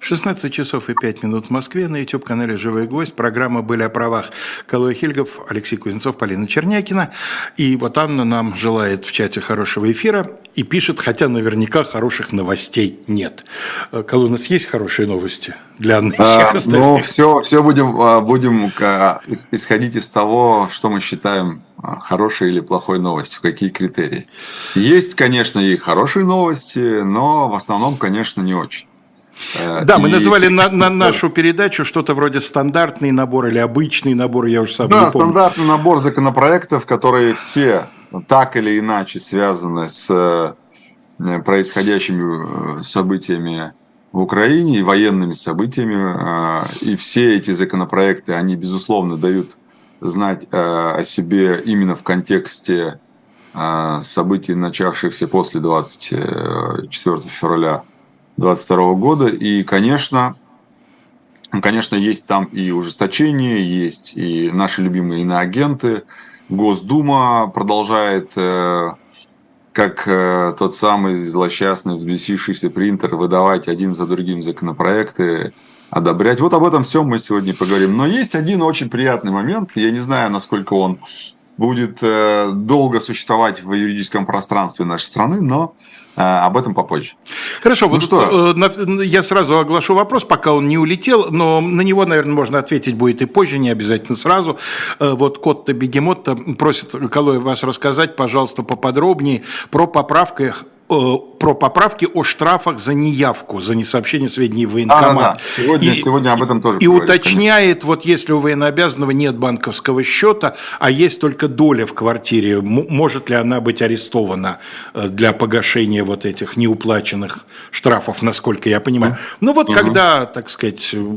16 часов и 5 минут в Москве на YouTube-канале «Живой гвоздь». Программа «Были о правах». Калой Хильгов, Алексей Кузнецов, Полина Чернякина. И вот Анна нам желает в чате хорошего эфира и пишет, хотя наверняка хороших новостей нет. Калой, у нас есть хорошие новости для Анны и всех а, остальных? Ну, все, все будем, а, будем исходить из того, что мы считаем а, хорошей или плохой новостью, какие критерии. Есть, конечно, и хорошие новости, но в основном, конечно, не очень. Э, да, мы называли на, на нашу передачу что-то вроде стандартный набор или обычный набор, я уже сам да, не помню. стандартный набор законопроектов, которые все так или иначе связаны с э, происходящими э, событиями в Украине и военными событиями. И все эти законопроекты, они, безусловно, дают знать о себе именно в контексте событий, начавшихся после 24 февраля 2022 года. И, конечно, конечно, есть там и ужесточение, есть и наши любимые иноагенты. Госдума продолжает, э, как э, тот самый злосчастный взбесившийся принтер, выдавать один за другим законопроекты, одобрять. Вот об этом всем мы сегодня поговорим. Но есть один очень приятный момент. Я не знаю, насколько он будет э, долго существовать в юридическом пространстве нашей страны, но об этом попозже. Хорошо, ну вот что? Э, я сразу оглашу вопрос, пока он не улетел, но на него, наверное, можно ответить будет и позже, не обязательно сразу. Вот Котта Бегемотта просит Калой вас рассказать, пожалуйста, поподробнее про поправки Э, про поправки о штрафах за неявку, за несообщение сведений в военкомат. А, да, да. Сегодня, и, сегодня об этом тоже И поговорим, уточняет, конечно. вот если у военнообязанного нет банковского счета, а есть только доля в квартире, может ли она быть арестована э, для погашения вот этих неуплаченных штрафов, насколько я понимаю. Ну вот угу. когда, так сказать... Э,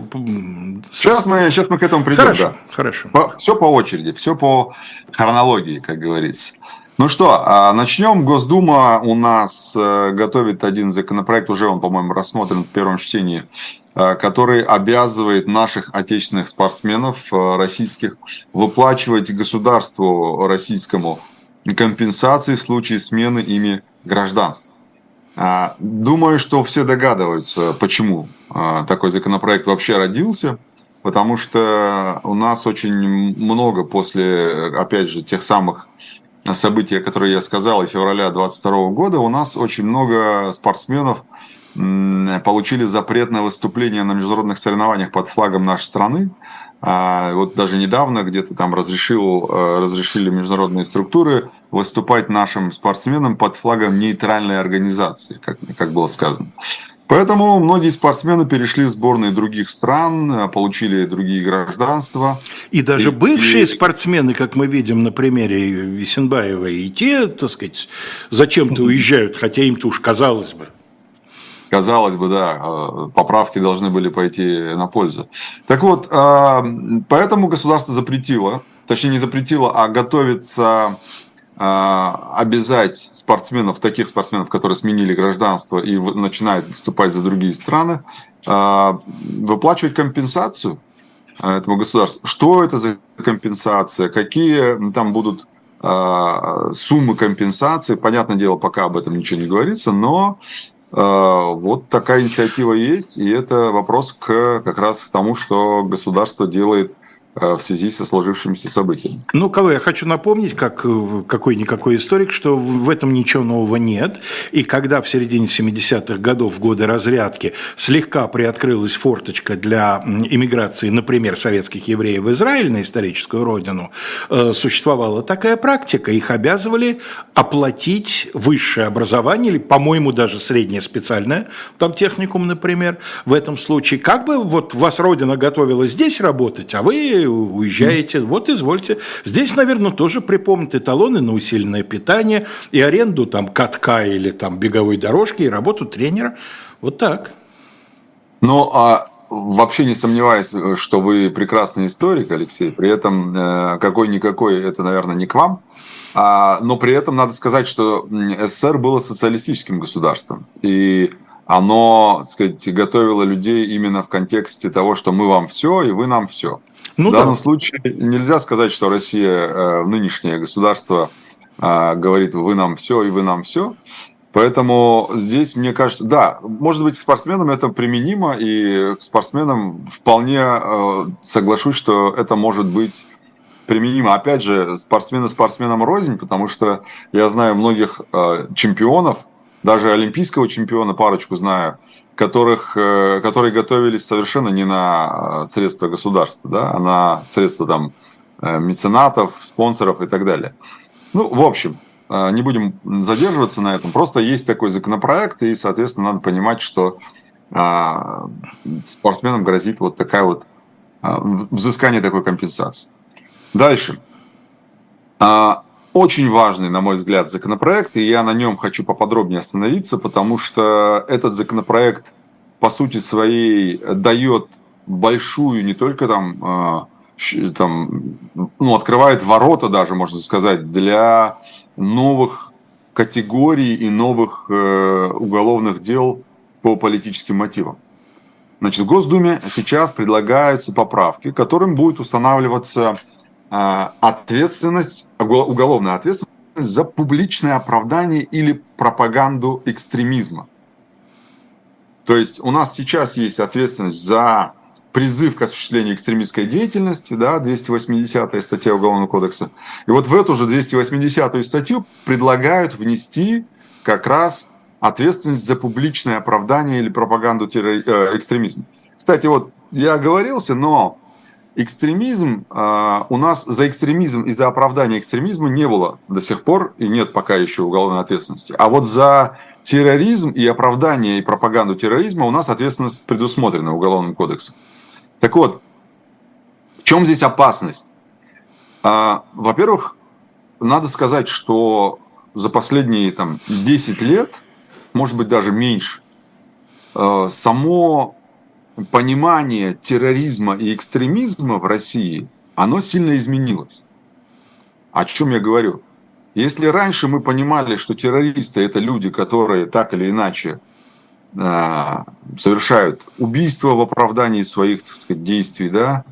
сейчас мы, сейчас мы к этому придем. Хорошо, да. хорошо. По, все по очереди, все по хронологии, как говорится. Ну что, а, начнем. Госдума у нас э, готовит один законопроект, уже он, по-моему, рассмотрен в первом чтении, э, который обязывает наших отечественных спортсменов э, российских выплачивать государству российскому компенсации в случае смены ими гражданства. А, думаю, что все догадываются, почему такой законопроект вообще родился потому что у нас очень много после, опять же, тех самых события, которые я сказал, и февраля 2022 года, у нас очень много спортсменов получили запрет на выступление на международных соревнованиях под флагом нашей страны. А, вот даже недавно где-то там разрешил, э, разрешили международные структуры выступать нашим спортсменам под флагом нейтральной организации, как, как было сказано. Поэтому многие спортсмены перешли в сборные других стран, э, получили другие гражданства. И даже и, бывшие и... спортсмены, как мы видим на примере Исенбаева, и те, так сказать, зачем-то уезжают, хотя им-то уж казалось бы. Казалось бы, да, э, поправки должны были пойти на пользу. Так вот, э, поэтому государство запретило, точнее не запретило, а готовится обязать спортсменов, таких спортсменов, которые сменили гражданство и начинают выступать за другие страны, а, выплачивать компенсацию а, этому государству. Что это за компенсация? Какие там будут суммы компенсации? Понятное дело, пока об этом ничего не говорится, но вот такая инициатива есть, и это вопрос к как раз к тому, что государство делает в связи со сложившимися событиями. Ну, Калой, я хочу напомнить, как э, какой-никакой историк, что в этом ничего нового нет. И когда в середине 70-х годов, в годы разрядки, слегка приоткрылась форточка для иммиграции, например, советских евреев в Израиль на историческую родину, э, существовала такая практика. Их обязывали оплатить высшее образование, или, по-моему, даже среднее специальное, там техникум, например, в этом случае. Как бы вот вас родина готовила здесь работать, а вы уезжаете, вот извольте. Здесь, наверное, тоже припомнят эталоны на усиленное питание и аренду там катка или там беговой дорожки и работу тренера. Вот так. Ну, а вообще не сомневаюсь, что вы прекрасный историк, Алексей. При этом э, какой-никакой это, наверное, не к вам. А, но при этом надо сказать, что СССР было социалистическим государством. И оно, так сказать, готовило людей именно в контексте того, что мы вам все, и вы нам все. Ну, в данном да. случае нельзя сказать, что Россия, э, нынешнее государство, э, говорит, вы нам все и вы нам все. Поэтому здесь, мне кажется, да, может быть, к спортсменам это применимо, и к спортсменам вполне э, соглашусь, что это может быть применимо. Опять же, спортсмены спортсменам рознь, потому что я знаю многих э, чемпионов, даже олимпийского чемпиона парочку знаю, которых, э, которые готовились совершенно не на э, средства государства, да, а на средства там э, меценатов, спонсоров и так далее. Ну, в общем, не будем задерживаться на этом. Просто есть такой законопроект, и, соответственно, надо понимать, что спортсменам грозит вот такая вот взыскание такой компенсации. Дальше. Очень важный, на мой взгляд, законопроект, и я на нем хочу поподробнее остановиться, потому что этот законопроект, по сути своей, дает большую не только там, э, там ну, открывает ворота даже, можно сказать, для новых категорий и новых э, уголовных дел по политическим мотивам. Значит, в Госдуме сейчас предлагаются поправки, которым будет устанавливаться а, ответственность, уголовная ответственность за публичное оправдание или пропаганду экстремизма. То есть у нас сейчас есть ответственность за призыв к осуществлению экстремистской деятельности, да, 280 статья Уголовного кодекса. И вот в эту же 280 статью предлагают внести как раз ответственность за публичное оправдание или пропаганду террори... э, экстремизма. Кстати, вот я оговорился, но экстремизм, а, у нас за экстремизм и за оправдание экстремизма не было до сих пор и нет пока еще уголовной ответственности. А вот за терроризм и оправдание и пропаганду терроризма у нас ответственность предусмотрена Уголовным кодексом. Так вот, в чем здесь опасность? А, во-первых, надо сказать, что за последние там, 10 лет, может быть даже меньше, а, само понимание терроризма и экстремизма в России, оно сильно изменилось. О чем я говорю? Если раньше мы понимали, что террористы это люди, которые так или иначе э, совершают убийства в оправдании своих так сказать, действий, да,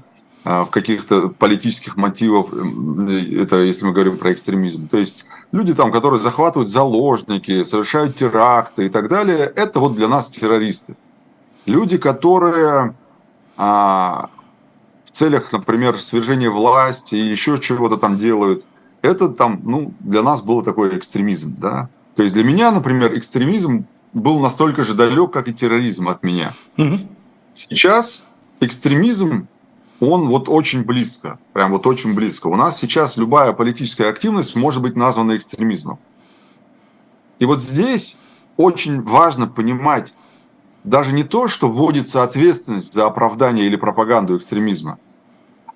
э, в каких-то политических мотивах, это если мы говорим про экстремизм. То есть люди там, которые захватывают заложники, совершают теракты и так далее, это вот для нас террористы. Люди, которые а, в целях, например, свержения власти и еще чего-то там делают, это там, ну, для нас был такой экстремизм, да. То есть для меня, например, экстремизм был настолько же далек, как и терроризм от меня. Угу. Сейчас экстремизм, он вот очень близко, прям вот очень близко. У нас сейчас любая политическая активность может быть названа экстремизмом. И вот здесь очень важно понимать, даже не то, что вводится ответственность за оправдание или пропаганду экстремизма,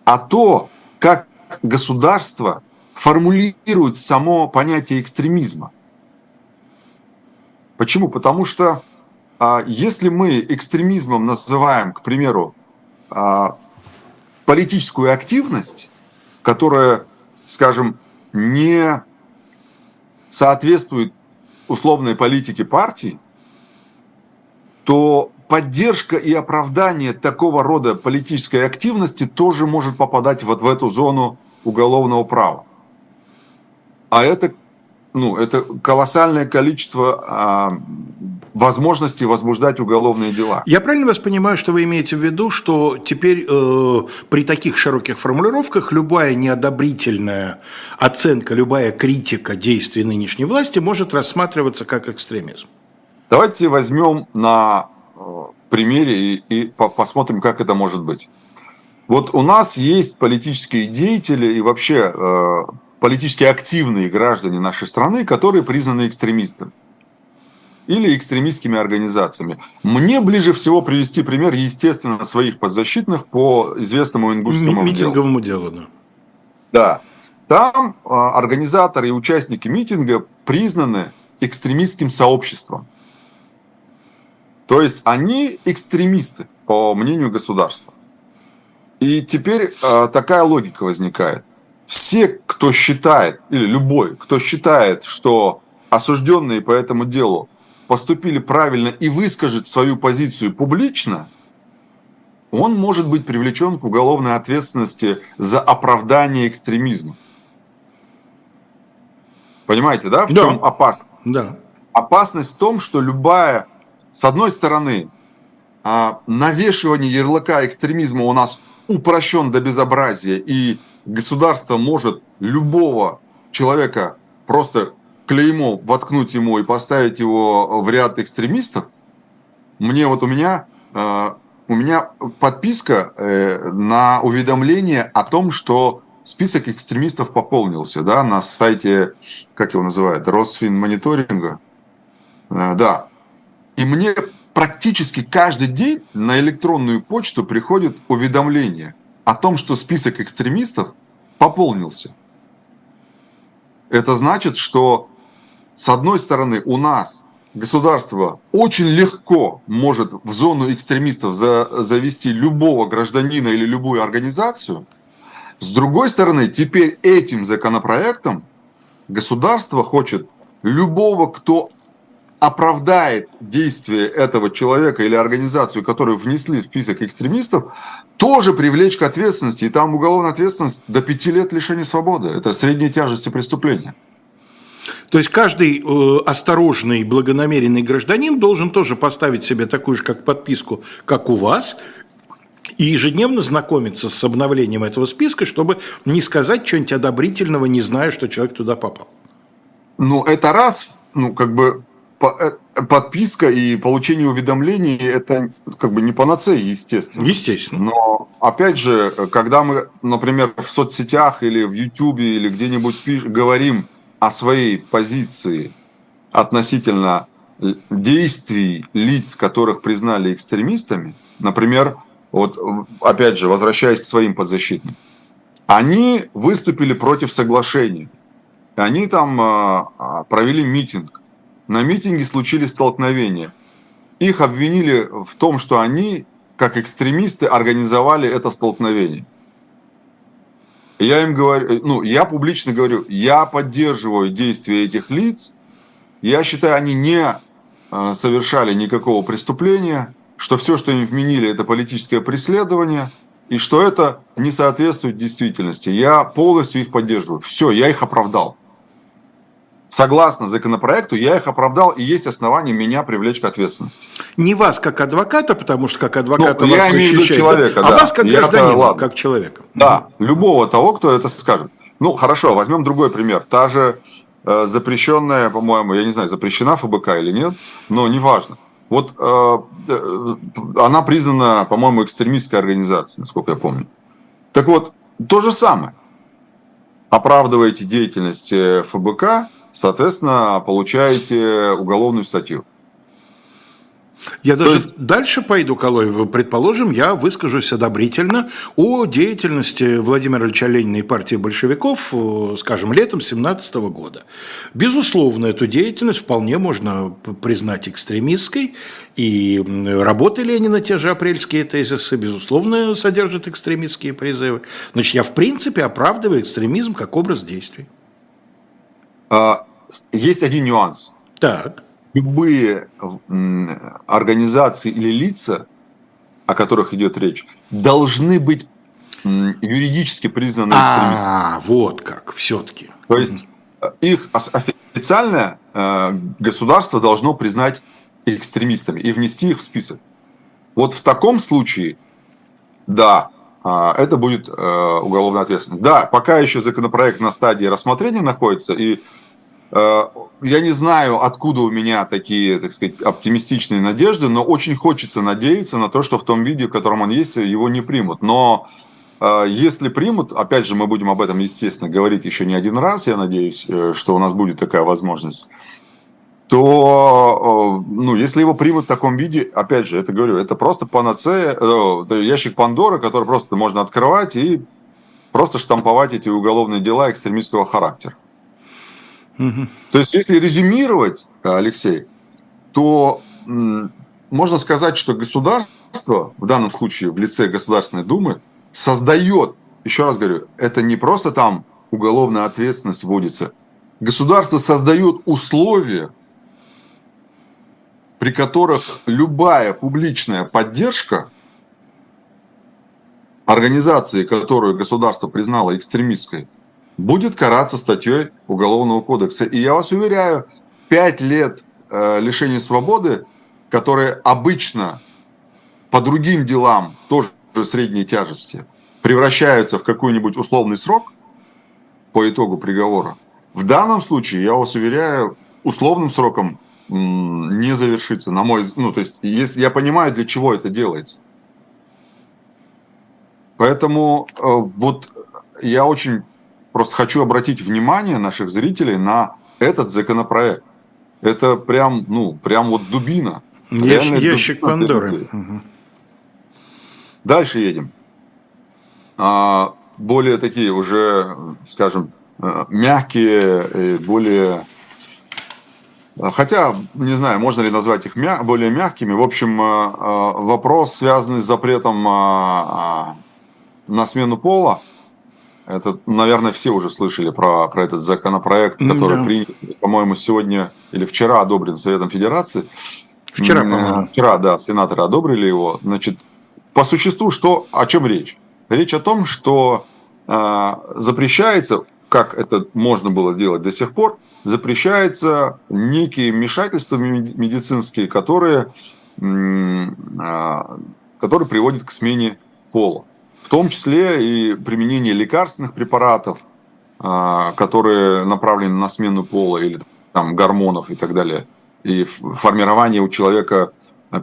а то, как государство формулирует само понятие экстремизма. Почему? Потому что а, если мы экстремизмом называем, к примеру, а, политическую активность, которая, скажем, не соответствует условной политике партии, то поддержка и оправдание такого рода политической активности тоже может попадать вот в эту зону уголовного права. А это, ну, это колоссальное количество а, возможностей возбуждать уголовные дела. Я правильно вас понимаю, что вы имеете в виду, что теперь э, при таких широких формулировках любая неодобрительная оценка, любая критика действий нынешней власти может рассматриваться как экстремизм? Давайте возьмем на э, примере и, и посмотрим, как это может быть. Вот у нас есть политические деятели и вообще э, политически активные граждане нашей страны, которые признаны экстремистами или экстремистскими организациями. Мне ближе всего привести пример, естественно, своих подзащитных по известному ингушскому Митинговому делу. делу. Да. Там э, организаторы и участники митинга признаны экстремистским сообществом. То есть они экстремисты, по мнению государства. И теперь э, такая логика возникает. Все, кто считает, или любой, кто считает, что осужденные по этому делу поступили правильно и выскажет свою позицию публично, он может быть привлечен к уголовной ответственности за оправдание экстремизма. Понимаете, да, в да. чем опасность? Да. опасность в том, что любая, с одной стороны, а, навешивание ярлыка экстремизма у нас упрощен до безобразия, и государство может любого человека просто клеймо воткнуть ему и поставить его в ряд экстремистов, мне вот у меня э, у меня подписка э, на уведомление о том, что список экстремистов пополнился, да, на сайте, как его называют, Росфинмониторинга, э, да. И мне практически каждый день на электронную почту приходит уведомление о том, что список экстремистов пополнился. Это значит, что с одной стороны у нас государство очень легко может в зону экстремистов за, завести любого гражданина или любую организацию. С другой стороны, теперь этим законопроектом государство хочет любого, кто оправдает действие этого человека или организацию, которую внесли в список экстремистов, тоже привлечь к ответственности. И там уголовная ответственность до пяти лет лишения свободы. Это средней тяжести преступления. То есть каждый э, осторожный, благонамеренный гражданин должен тоже поставить себе такую же как подписку, как у вас, и ежедневно знакомиться с обновлением этого списка, чтобы не сказать что-нибудь одобрительного, не зная, что человек туда попал. Ну, это раз, ну, как бы подписка и получение уведомлений это как бы не панацея, естественно. Естественно. Но опять же, когда мы, например, в соцсетях или в Ютубе или где-нибудь пиш- говорим о своей позиции относительно действий лиц, которых признали экстремистами, например, вот опять же, возвращаясь к своим подзащитным, они выступили против соглашения. Они там а, провели митинг. На митинге случились столкновения. Их обвинили в том, что они, как экстремисты, организовали это столкновение. Я им говорю, э, ну, я публично говорю, я поддерживаю действия этих лиц, я считаю, они не э, совершали никакого преступления, что все, что им вменили, это политическое преследование, и что это не соответствует действительности. Я полностью их поддерживаю. Все, я их оправдал согласно законопроекту, я их оправдал, и есть основания меня привлечь к ответственности. Не вас как адвоката, потому что как адвоката ну, вас я имею человека, да? а вас как гражданина, как человека. Да, любого того, кто это скажет. Ну, хорошо, возьмем другой пример. Та же э, запрещенная, по-моему, я не знаю, запрещена ФБК или нет, но неважно. Вот э, э, она признана, по-моему, экстремистской организацией, насколько я помню. Так вот, то же самое. Оправдываете деятельность э, ФБК, соответственно, получаете уголовную статью. Я даже есть... дальше пойду, Колой. Предположим, я выскажусь одобрительно о деятельности Владимира Ильича Ленина и партии большевиков, э, скажем, летом 17 года. Безусловно, эту деятельность вполне можно признать экстремистской, и работы Ленина, те же апрельские тезисы, безусловно, содержат экстремистские призывы. Значит, я в принципе оправдываю экстремизм как образ действий. А, есть один нюанс. Так. Любые организации или лица, о которых идет речь, должны быть юридически признаны экстремистами. А, вот как, все-таки. То есть э, их официальное э, государство должно признать экстремистами и внести их в список. Вот в таком случае, да, а, это будет э, уголовная ответственность. Да, пока еще законопроект на стадии рассмотрения находится, и э, я не знаю, откуда у меня такие, так сказать, оптимистичные надежды, но очень хочется надеяться на то, что в том виде, в котором он есть, его не примут. Но э, если примут, опять же, мы будем об этом, естественно, говорить еще не один раз, я надеюсь, что у нас будет такая возможность то, э, ну, если его примут в таком виде, опять же, это говорю, это просто панацея, э, ящик Пандоры, который просто можно открывать и просто штамповать эти уголовные дела экстремистского характера. Угу. То есть, если резюмировать, Алексей, то можно сказать, что государство, в данном случае в лице Государственной Думы, создает, еще раз говорю, это не просто там уголовная ответственность вводится, государство создает условия, при которых любая публичная поддержка организации, которую государство признало экстремистской, будет караться статьей Уголовного кодекса. И я вас уверяю, пять лет э, лишения свободы, которые обычно по другим делам тоже средней тяжести превращаются в какой-нибудь условный срок по итогу приговора, в данном случае, я вас уверяю, условным сроком не завершится, на мой, ну, то есть, если я понимаю, для чего это делается. Поэтому э, вот я очень просто хочу обратить внимание наших зрителей на этот законопроект. Это прям, ну, прям вот дубина. Ящ, ящик дубина Пандоры. Угу. Дальше едем. А, более такие уже, скажем, э, мягкие, более Хотя, не знаю, можно ли назвать их мя- более мягкими. В общем, э, э, вопрос, связанный с запретом на смену пола, это, наверное, все уже слышали про, про этот законопроект, который да. принят, по-моему, сегодня или вчера одобрен Советом Федерации. Вчера, по-моему. Вчера, да, сенаторы одобрили его. Значит, по существу, что, о чем речь? Речь о том, что э, запрещается, как это можно было сделать до сих пор, запрещается некие вмешательства медицинские, которые, э, которые приводят к смене пола в том числе и применение лекарственных препаратов, а, которые направлены на смену пола или там, гормонов и так далее, и формирование у человека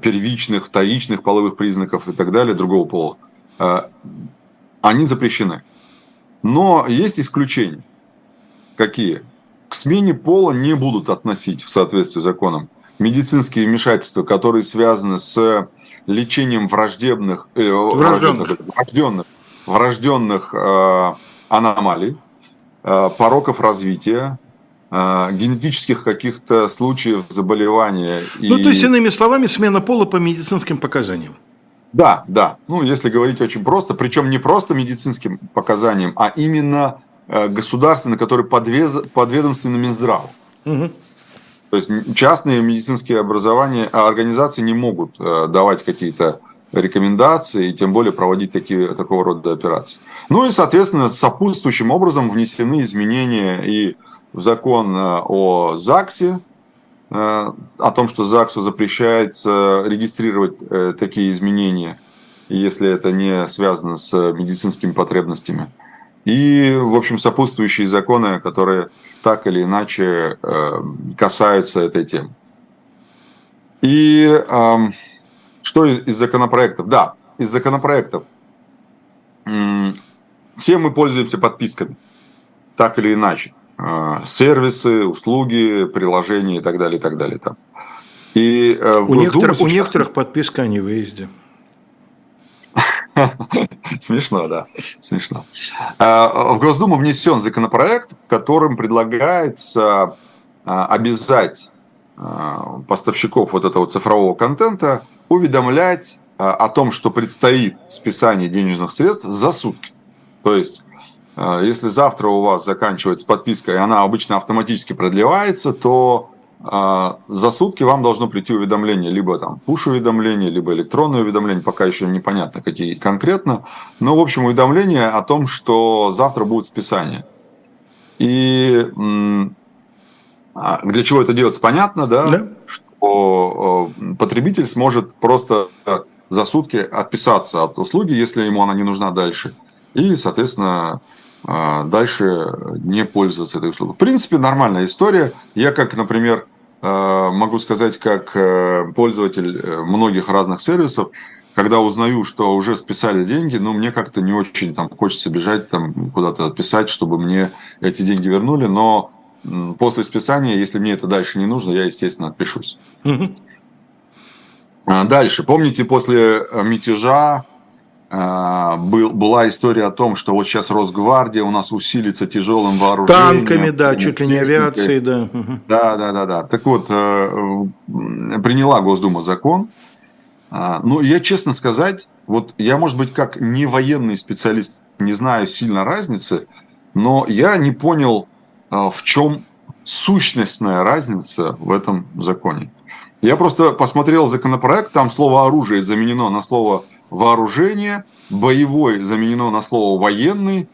первичных, вторичных половых признаков и так далее другого пола, а, они запрещены. Но есть исключения. Какие? К смене пола не будут относить в соответствии с законом медицинские вмешательства, которые связаны с лечением враждебных, э, врожденных, врожденных, врожденных э, аномалий, э, пороков развития, э, генетических каких-то случаев заболевания. Ну, и... то есть, иными словами, смена пола по медицинским показаниям. Да, да. Ну, если говорить очень просто, причем не просто медицинским показаниям, а именно э, государственные, которые подвез, подведомственны Минздраву. Угу. То есть частные медицинские образования, а, организации не могут э, давать какие-то рекомендации и тем более проводить такие, такого рода операции. Ну и, соответственно, сопутствующим образом внесены изменения и в закон э, о ЗАГСе, о том, что ЗАГСу запрещается регистрировать такие изменения, если это не связано с медицинскими потребностями. И, в общем, сопутствующие законы, которые так или иначе э, касаются этой темы. И эм, что из законопроектов? Да, из законопроектов. Все мы пользуемся подписками, так или иначе. Э, сервисы, услуги, приложения и так далее, и так далее. Там. И э, у, некоторых, сейчас... у некоторых подписка о невыезде. Смешно, да, смешно. А, в Госдуму внесен законопроект, которым предлагается а, обязать а, поставщиков вот этого цифрового контента уведомлять о том, что предстоит списание денежных средств за сутки. То есть, если завтра у вас заканчивается подписка, и она обычно автоматически продлевается, то за сутки вам должно прийти уведомление, либо там push-уведомление, либо электронное уведомление, пока еще непонятно, какие конкретно. Но, в общем, уведомление о том, что завтра будет списание. И а, для чего это делается, понятно, да? да. Что потребитель сможет просто за сутки отписаться от услуги, если ему она не нужна дальше. И, соответственно, а, дальше не пользоваться этой услугой. В принципе, нормальная история. Я, как, например, Э, могу сказать, как э, пользователь э, многих разных сервисов, когда узнаю, что уже списали деньги, ну, мне как-то не очень там хочется бежать там куда-то отписать, чтобы мне эти деньги вернули, но после списания, если мне это дальше не нужно, я, естественно, отпишусь. Дальше. Помните, после мятежа а, был, была история о том, что вот сейчас Росгвардия у нас усилится тяжелым вооружением. Танками, да, чуть ли не авиацией, да. Да, да, да, да. Так вот, э, приняла Госдума закон. А, ну, я честно сказать, вот я, может быть, как не военный специалист, не знаю сильно разницы, но я не понял, а, в чем сущностная разница в этом законе. Я просто посмотрел законопроект, там слово оружие заменено на слово вооружение, боевой заменено на слово военный,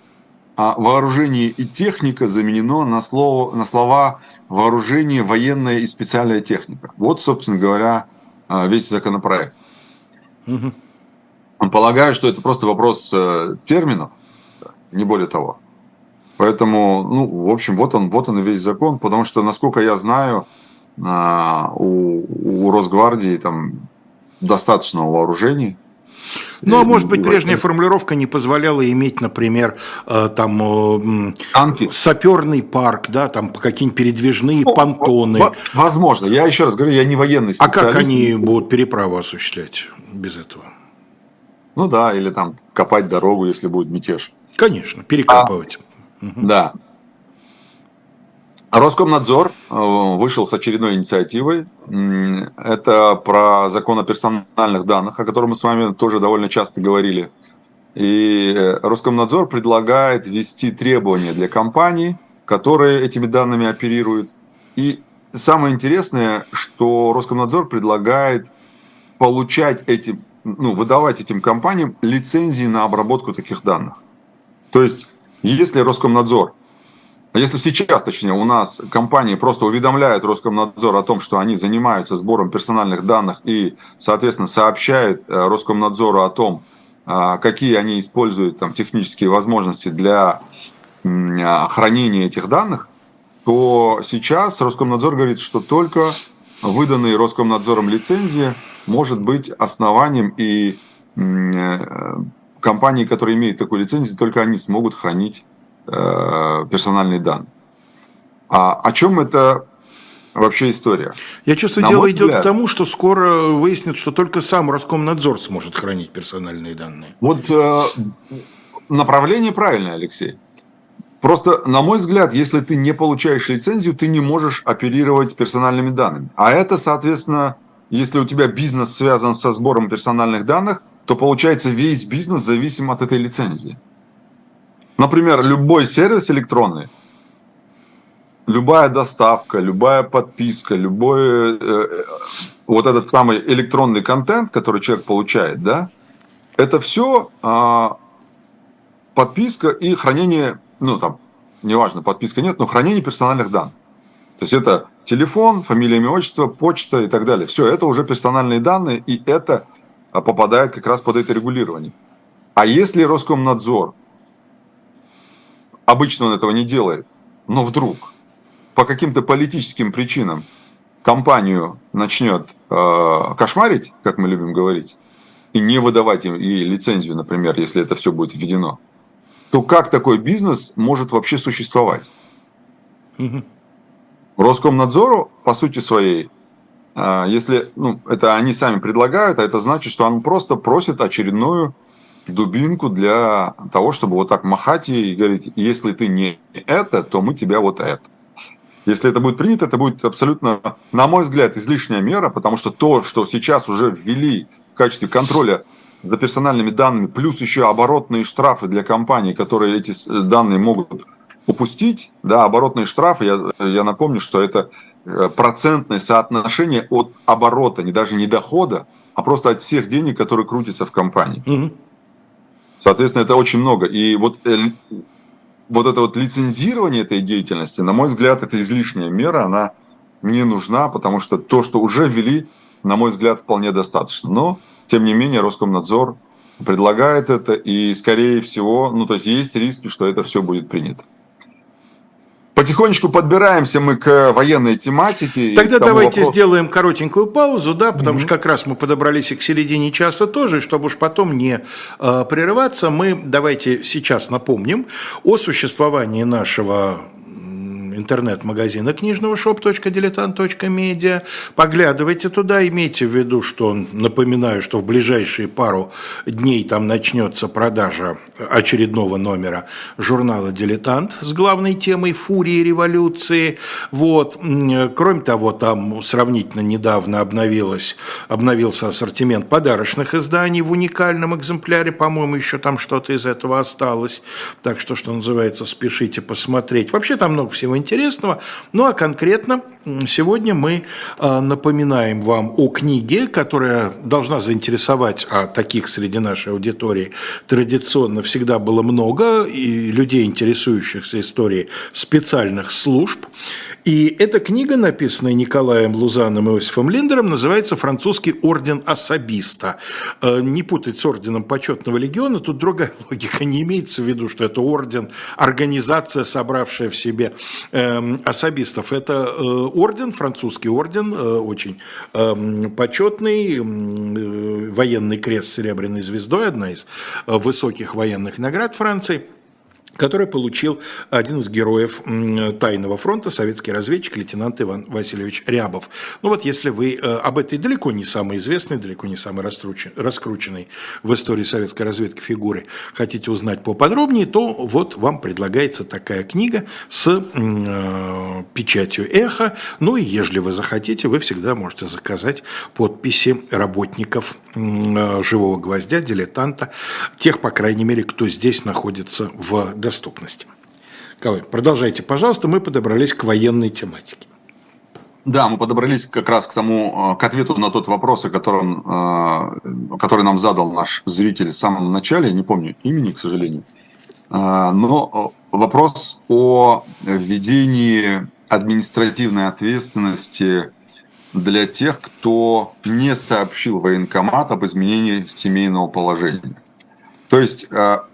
а вооружение и техника заменено на, слово, на слова вооружение, военная и специальная техника. Вот, собственно говоря, а, весь законопроект. Угу. Полагаю, что это просто вопрос э, терминов, не более того. Поэтому, ну, в общем, вот он, вот он и весь закон, потому что, насколько я знаю, а, у, у Росгвардии там достаточно вооружений, ну, а может быть, прежняя формулировка не позволяла иметь, например, э, там Танки. саперный парк, да, там какие-нибудь передвижные ну, понтоны. Возможно. Я еще раз говорю, я не военный специалист. А как они будут переправу осуществлять без этого? Ну да, или там копать дорогу, если будет мятеж. Конечно, перекапывать. А, угу. Да. Роскомнадзор э, вышел с очередной инициативой. Это про закон о персональных данных, о котором мы с вами тоже довольно часто говорили. И Роскомнадзор предлагает ввести требования для компаний, которые этими данными оперируют. И самое интересное, что Роскомнадзор предлагает получать эти, ну, выдавать этим компаниям лицензии на обработку таких данных. То есть, если Роскомнадзор если сейчас, точнее, у нас компании просто уведомляют Роскомнадзор о том, что они занимаются сбором персональных данных и, соответственно, сообщают э, Роскомнадзору о том, э, какие они используют там, технические возможности для э, хранения этих данных, то сейчас Роскомнадзор говорит, что только выданные Роскомнадзором лицензии может быть основанием и компании, которые имеют такую лицензию, только они смогут хранить Э, персональные данные. А о чем это вообще история? Я чувствую, На дело идет взгляд, к тому, что скоро выяснят, что только сам Роскомнадзор сможет хранить персональные данные. Вот э, направление правильное, Алексей. Просто, на мой взгляд, если ты не получаешь лицензию, ты не можешь оперировать персональными данными. А это, соответственно, если у тебя бизнес связан со сбором персональных данных, то получается весь бизнес зависим от этой лицензии. Например, любой сервис электронный, любая доставка, любая подписка, любой э, э, вот этот самый электронный контент, который человек получает, да, это все э, подписка и хранение, ну там, неважно, подписка нет, но хранение персональных данных. То есть это телефон, фамилия, имя, отчество, почта и так далее. Все, это уже персональные данные, и это а, попадает как раз под это регулирование. А если Роскомнадзор Обычно он этого не делает. Но вдруг по каким-то политическим причинам компанию начнет э, кошмарить, как мы любим говорить, и не выдавать им и лицензию, например, если это все будет введено, то как такой бизнес может вообще существовать? Угу. Роскомнадзору, по сути своей, э, если ну, это они сами предлагают, а это значит, что он просто просит очередную дубинку для того, чтобы вот так махать и говорить, если ты не это, то мы тебя вот это. Если это будет принято, это будет абсолютно, на мой взгляд, излишняя мера, потому что то, что сейчас уже ввели в качестве контроля за персональными данными, плюс еще оборотные штрафы для компаний, которые эти данные могут упустить, да, оборотные штрафы, я, я напомню, что это э, процентное соотношение от оборота, не даже не дохода, а просто от всех денег, которые крутятся в компании. Угу. Соответственно, это очень много. И вот, э, вот это вот лицензирование этой деятельности, на мой взгляд, это излишняя мера, она не нужна, потому что то, что уже ввели, на мой взгляд, вполне достаточно. Но, тем не менее, Роскомнадзор предлагает это, и, скорее всего, ну, то есть есть риски, что это все будет принято. Потихонечку подбираемся мы к военной тематике. Тогда давайте вопросу. сделаем коротенькую паузу, да, потому mm-hmm. что как раз мы подобрались и к середине часа тоже, чтобы уж потом не э, прерываться, мы давайте сейчас напомним о существовании нашего интернет-магазина книжного shop.diletant.media. Поглядывайте туда, имейте в виду, что, напоминаю, что в ближайшие пару дней там начнется продажа очередного номера журнала «Дилетант» с главной темой «Фурии революции». Вот. Кроме того, там сравнительно недавно обновилось, обновился ассортимент подарочных изданий в уникальном экземпляре. По-моему, еще там что-то из этого осталось. Так что, что называется, спешите посмотреть. Вообще там много всего интересного интересного. Ну а конкретно сегодня мы э, напоминаем вам о книге, которая должна заинтересовать, а таких среди нашей аудитории традиционно всегда было много, и людей, интересующихся историей специальных служб. И эта книга, написанная Николаем Лузаном и Иосифом Линдером, называется «Французский орден особиста». Э, не путать с орденом почетного легиона, тут другая логика. Не имеется в виду, что это орден, организация, собравшая в себе эм, особистов. Это э, орден, французский орден, э, очень эм, почетный, военный крест с серебряной звездой, одна из высоких военных наград Франции – который получил один из героев Тайного фронта, советский разведчик, лейтенант Иван Васильевич Рябов. Ну вот если вы э, об этой далеко не самой известной, далеко не самой раскрученной в истории советской разведки фигуре хотите узнать поподробнее, то вот вам предлагается такая книга с э, печатью «Эхо». Ну и если вы захотите, вы всегда можете заказать подписи работников э, «Живого гвоздя», «Дилетанта», тех, по крайней мере, кто здесь находится в доступности. Кавай, продолжайте, пожалуйста, мы подобрались к военной тематике. Да, мы подобрались как раз к тому, э, к ответу на тот вопрос, о котором, э, который нам задал наш зритель в самом начале, не помню имени, к сожалению. Э, но вопрос о введении административной ответственности для тех, кто не сообщил военкомат об изменении семейного положения. То есть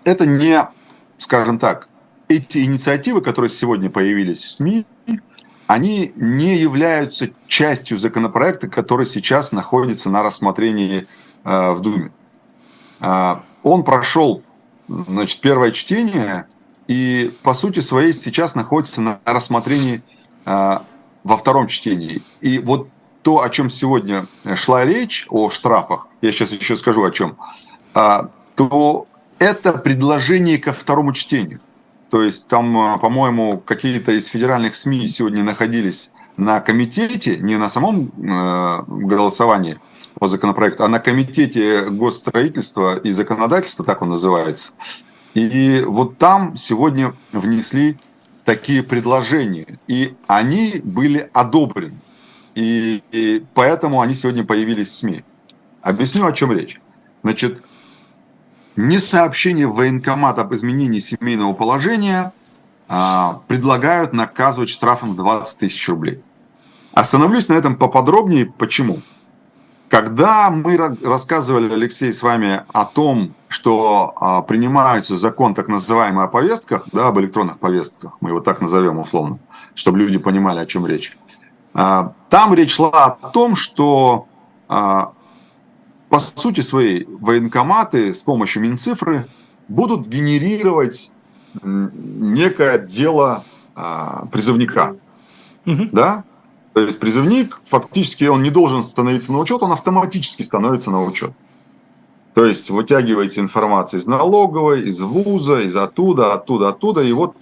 это не скажем так, эти инициативы, которые сегодня появились в СМИ, они не являются частью законопроекта, который сейчас находится на рассмотрении э, в Думе. Э, он прошел значит, первое чтение и, по сути своей, сейчас находится на рассмотрении э, во втором чтении. И вот то, о чем сегодня шла речь, о штрафах, я сейчас еще скажу о чем, то это предложение ко второму чтению. То есть там, э, по-моему, какие-то из федеральных СМИ сегодня находились на комитете, не на самом э, голосовании по законопроекту, а на комитете госстроительства и законодательства, так он называется. И вот там сегодня внесли такие предложения, и они были одобрены. И, и поэтому они сегодня появились в СМИ. Объясню, о чем речь. Значит, не сообщение в военкомат об изменении семейного положения а, предлагают наказывать штрафом в 20 тысяч рублей. Остановлюсь на этом поподробнее. Почему? Когда мы рассказывали, Алексей, с вами о том, что а, принимается закон так называемый о повестках, да, об электронных повестках, мы его так назовем условно, чтобы люди понимали, о чем речь. А, там речь шла о том, что а, по сути своей военкоматы с помощью Минцифры будут генерировать некое дело а, призывника. Угу. Да? То есть призывник, фактически он не должен становиться на учет, он автоматически становится на учет. То есть вытягиваете информацию из налоговой, из вуза, из оттуда, оттуда, оттуда, и вот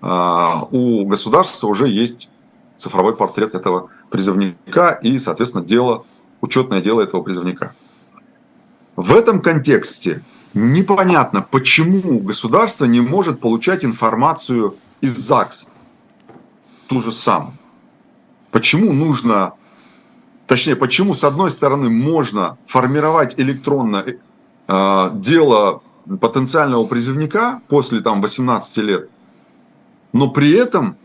а, у государства уже есть цифровой портрет этого призывника и, соответственно, дело, учетное дело этого призывника. В этом контексте непонятно, почему государство не может получать информацию из ЗАГСа. Ту же самую. Почему нужно, точнее, почему с одной стороны можно формировать электронно э, дело потенциального призывника после там 18 лет, но при этом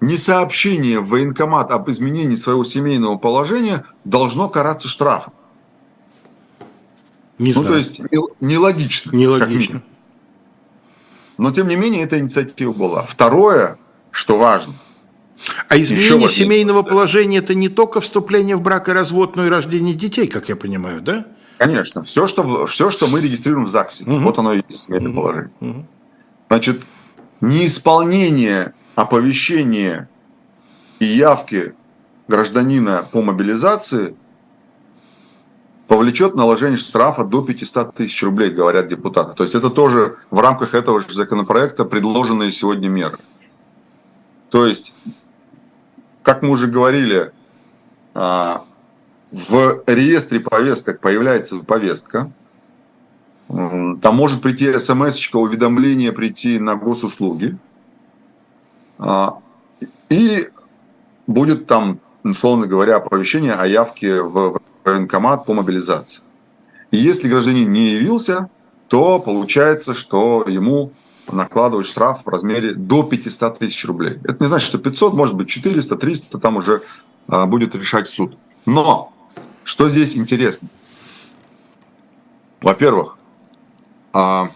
не сообщение в военкомат об изменении своего семейного положения должно караться штрафом. Не ну, знаю. то есть нелогично. Нелогично. Но, тем не менее, эта инициатива была. Второе, что важно. А изменение семейного положения – это не только вступление в брак и развод, но и рождение детей, как я понимаю, да? Конечно. Все, что, все, что мы регистрируем в ЗАГСе, угу. вот оно и есть семейное угу. положение. Угу. Значит, неисполнение оповещения и явки гражданина по мобилизации – повлечет наложение штрафа до 500 тысяч рублей, говорят депутаты. То есть это тоже в рамках этого же законопроекта предложенные сегодня меры. То есть, как мы уже говорили, а, в реестре повесток появляется повестка, там может прийти смс уведомление прийти на госуслуги. А, и будет там, условно говоря, оповещение о явке в военкомат по мобилизации. И если гражданин не явился, то получается, что ему накладывать штраф в размере до 500 тысяч рублей. Это не значит, что 500, может быть 400, 300, там уже а, будет решать суд. Но что здесь интересно? Во-первых, а,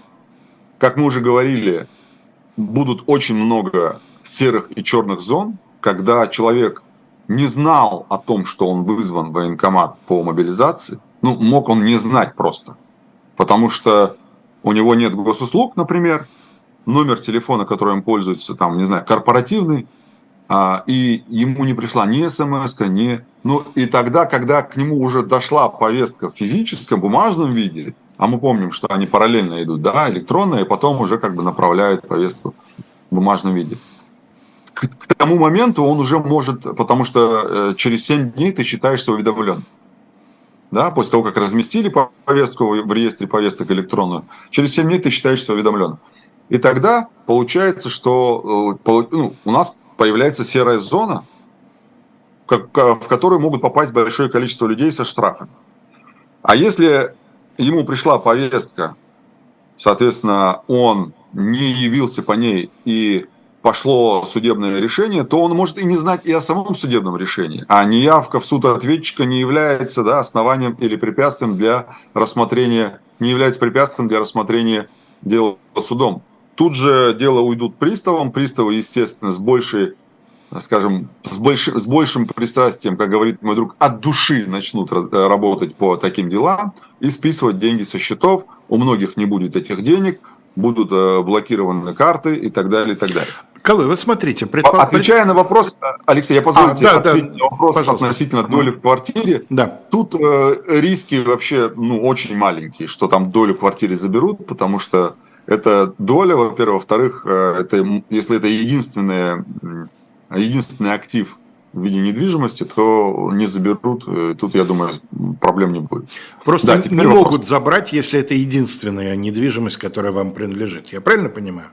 как мы уже говорили, будут очень много серых и черных зон, когда человек не знал о том, что он вызван в военкомат по мобилизации, ну, мог он не знать просто, потому что у него нет госуслуг, например, номер телефона, которым пользуется, там, не знаю, корпоративный, а, и ему не пришла ни смс, ни... Ну, и тогда, когда к нему уже дошла повестка в физическом, бумажном виде, а мы помним, что они параллельно идут, да, электронные, и потом уже как бы направляют повестку в бумажном виде. К, к тому моменту он уже может, потому что э, через 7 дней ты считаешься уведомлен. Да, после того, как разместили повестку в реестре повесток электронную, через 7 дней ты считаешься уведомлен. И тогда получается, что э, ну, у нас появляется серая зона, в которую могут попасть большое количество людей со штрафами. А если ему пришла повестка, соответственно, он не явился по ней и пошло судебное решение, то он может и не знать и о самом судебном решении. А неявка в суд ответчика не является да, основанием или препятствием для рассмотрения, не является препятствием для рассмотрения дела судом. Тут же дело уйдут приставам. Приставы, естественно, с большей скажем, с, больш, с большим пристрастием, как говорит мой друг, от души начнут раз, э, работать по таким делам и списывать деньги со счетов. У многих не будет этих денег, будут э, блокированы карты и так далее, и так далее. Колой, вот смотрите, предпо... отвечая на вопрос, Алексей, я позволю а, тебе да, ответить да, на вопрос пожалуйста. относительно доли в квартире. Да. Тут э, риски вообще ну, очень маленькие, что там долю в квартире заберут, потому что это доля, во-первых, во-вторых, э, это, если это единственная, единственный актив в виде недвижимости, то не заберут. Э, тут, я думаю, проблем не будет. Просто да, не вопрос. могут забрать, если это единственная недвижимость, которая вам принадлежит. Я правильно понимаю?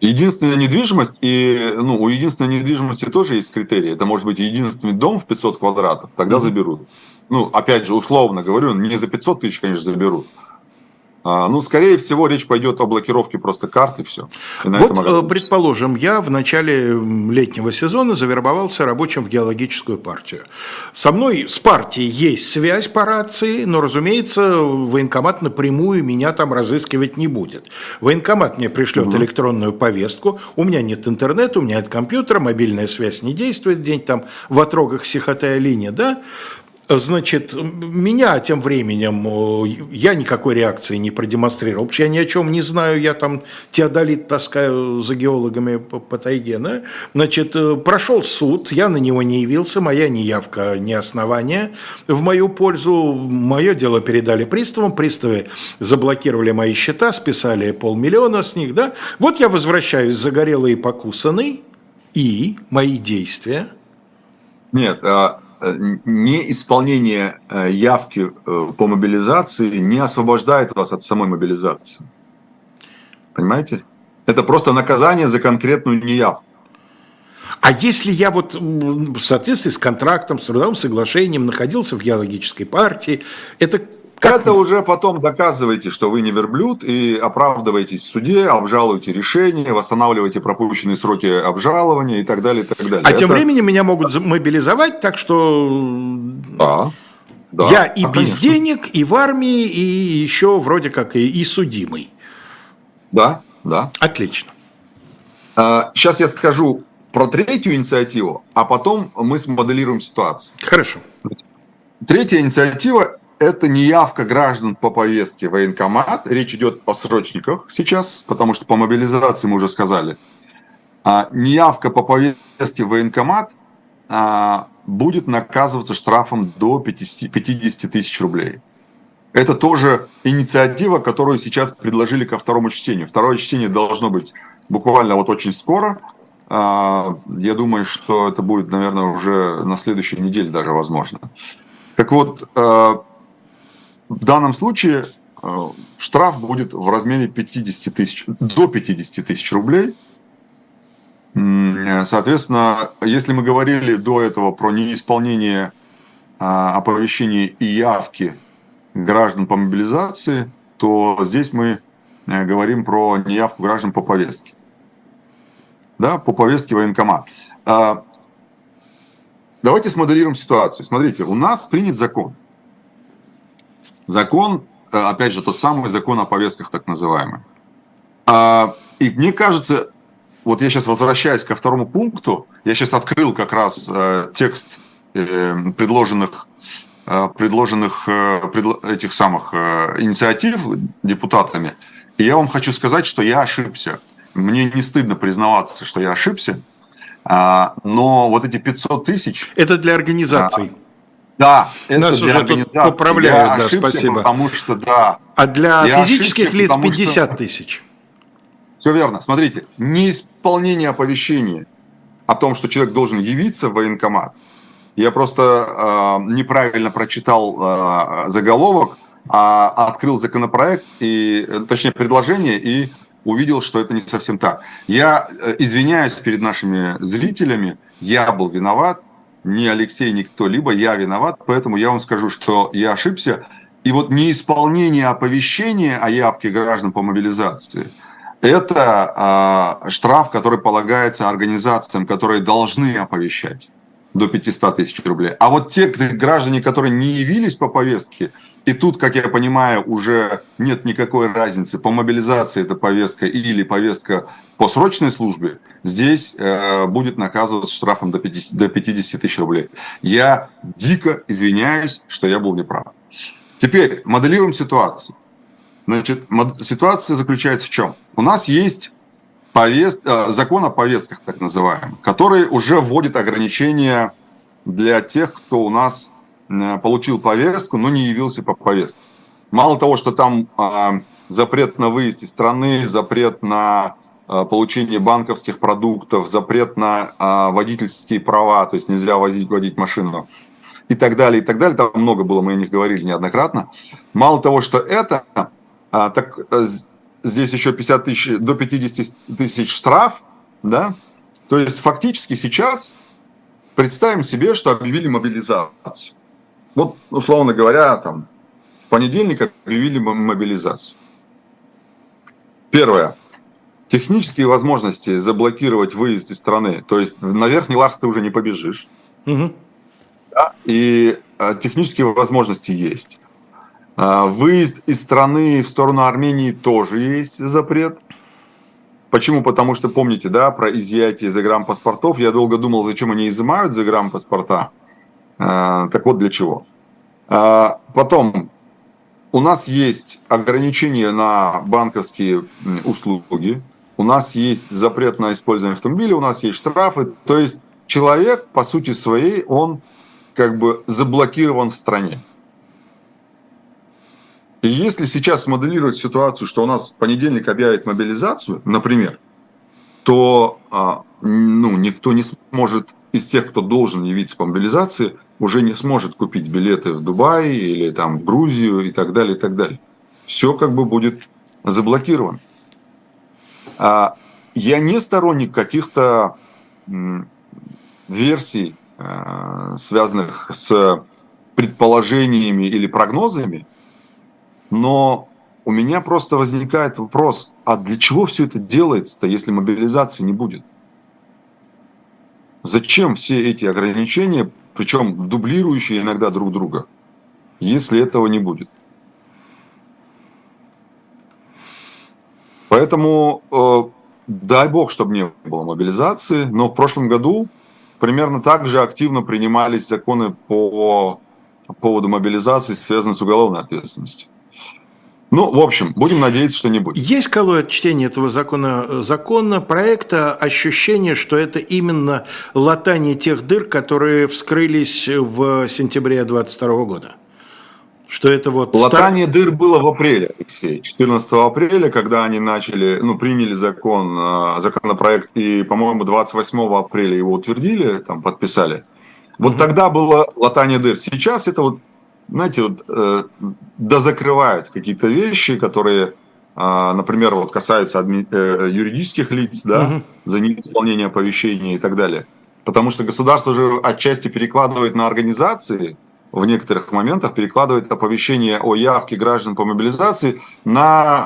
Единственная недвижимость, и ну, у единственной недвижимости тоже есть критерии. Это может быть единственный дом в 500 квадратов, тогда mm-hmm. заберут. Ну, опять же, условно говорю, не за 500 тысяч, конечно, заберут. А, ну, скорее всего, речь пойдет о блокировке просто карты, все. вот, э, предположим, я в начале летнего сезона завербовался рабочим в геологическую партию. Со мной с партией есть связь по рации, но, разумеется, военкомат напрямую меня там разыскивать не будет. Военкомат мне пришлет угу. электронную повестку, у меня нет интернета, у меня нет компьютера, мобильная связь не действует, день там в отрогах сихотая линия, да, Значит, меня тем временем, я никакой реакции не продемонстрировал, что я ни о чем не знаю, я там теодолит таскаю за геологами по, по тайге. Да? Значит, э, прошел суд, я на него не явился, моя неявка не основание в мою пользу, мое дело передали приставам, приставы заблокировали мои счета, списали полмиллиона с них. Да? Вот я возвращаюсь загорелый и покусанный, и мои действия. Нет, а неисполнение э, явки э, по мобилизации не освобождает вас от самой мобилизации. Понимаете? Это просто наказание за конкретную неявку. А если я вот в соответствии с контрактом, с трудовым соглашением находился в геологической партии, это как это уже потом доказываете, что вы не верблюд, и оправдываетесь в суде, обжалуете решение, восстанавливаете пропущенные сроки обжалования и так далее, и так далее. А это... тем временем меня могут мобилизовать, так что да, да, я и а, без конечно. денег, и в армии, и еще вроде как и, и судимый. Да, да. Отлично. Сейчас а, я скажу про третью инициативу, а потом мы смоделируем ситуацию. Хорошо. Третья инициатива это не явка граждан по повестке военкомат. Речь идет о срочниках сейчас, потому что по мобилизации мы уже сказали. А неявка по повестке военкомат а, будет наказываться штрафом до 50, 50 тысяч рублей. Это тоже инициатива, которую сейчас предложили ко второму чтению. Второе чтение должно быть буквально вот очень скоро. А, я думаю, что это будет, наверное, уже на следующей неделе даже возможно. Так вот, а, в данном случае э, штраф будет в размере 50 тысяч, до 50 тысяч рублей. Соответственно, если мы говорили до этого про неисполнение а, оповещений и явки граждан по мобилизации, то здесь мы э, говорим про неявку граждан по повестке. Да, по повестке военкомат. А, давайте смоделируем ситуацию. Смотрите, у нас принят закон. Закон, э, опять же, тот самый закон о повестках так называемый. А, и мне кажется, вот я сейчас возвращаюсь ко второму пункту, я сейчас открыл как раз э, текст э, предложенных предложенных этих самых инициатив депутатами, и я вам хочу сказать, что я ошибся. Мне не стыдно признаваться, что я ошибся, а, но вот эти 500 тысяч... Это для организаций. Да, это Нас уже тут поправляют, я да, спасибо. Потому что, да. А для физических лиц 50 что... тысяч. Все верно. Смотрите, неисполнение оповещения о том, что человек должен явиться в военкомат, я просто э, неправильно прочитал э, заголовок, а открыл законопроект, и, точнее предложение, и увидел, что это не совсем так. Я э, извиняюсь перед нашими зрителями, я был виноват, не Алексей, ни кто-либо, я виноват, поэтому я вам скажу, что я ошибся. И вот неисполнение оповещения о явке граждан по мобилизации – это э, штраф, который полагается организациям, которые должны оповещать до 500 тысяч рублей. А вот те граждане, которые не явились по повестке, и тут, как я понимаю, уже нет никакой разницы, по мобилизации это повестка или повестка по срочной службе, здесь э, будет наказываться штрафом до 50, до 50 тысяч рублей. Я дико извиняюсь, что я был неправ. Теперь моделируем ситуацию. Значит, ситуация заключается в чем? У нас есть повест... Э, закон о повестках, так называемый, который уже вводит ограничения для тех, кто у нас получил повестку, но не явился по повестке. Мало того, что там а, запрет на выезд из страны, запрет на а, получение банковских продуктов, запрет на а, водительские права, то есть нельзя возить, водить машину и так далее, и так далее. Там много было, мы о них говорили неоднократно. Мало того, что это, так э, здесь еще 50 тысяч, до 50 тысяч штраф, да, то есть фактически сейчас представим себе, что объявили мобилизацию. Вот, условно говоря, там, в понедельник объявили мобилизацию. Первое. Технические возможности заблокировать выезд из страны. То есть на Верхний Ларс ты уже не побежишь. Угу. Да? И э, технические возможности есть. А, выезд из страны в сторону Армении тоже есть запрет. Почему? Потому что помните, да, про изъятие загранпаспортов. Я долго думал, зачем они изымают загранпаспорта. А, так вот для чего. А, потом, у нас есть ограничения на банковские услуги. У нас есть запрет на использование автомобиля, у нас есть штрафы. То есть человек, по сути своей, он как бы заблокирован в стране. И если сейчас смоделировать ситуацию, что у нас в понедельник объявят мобилизацию, например, то а, ну, никто не сможет из тех, кто должен явиться по мобилизации, уже не сможет купить билеты в Дубай или там в Грузию и так далее, и так далее. Все как бы будет заблокировано. А, я не сторонник каких-то версий, а, связанных с предположениями или прогнозами, но у меня просто возникает вопрос, а для чего все это делается-то, если мобилизации не будет? Зачем все эти ограничения, причем дублирующие иногда друг друга, если этого не будет? Поэтому э, дай бог, чтобы не было мобилизации, но в прошлом году примерно так же активно принимались законы по поводу мобилизации, связанные с уголовной ответственностью. Ну, в общем, будем надеяться, что не будет. Есть, Калой, от чтения этого закона, закона проекта ощущение, что это именно латание тех дыр, которые вскрылись в сентябре 2022 года? Что это вот... Латание стар... дыр было в апреле, Алексей. 14 апреля, когда они начали, ну, приняли закон, а, законопроект, и, по-моему, 28 апреля его утвердили, там, подписали. Вот угу. тогда было латание дыр. Сейчас это вот знаете, вот, э, дозакрывают какие-то вещи, которые а, например, вот касаются адми... Э, юридических лиц, да, угу. за неисполнение оповещения и так далее. Потому что государство же отчасти перекладывает на организации, в некоторых моментах перекладывает оповещение о явке граждан по мобилизации на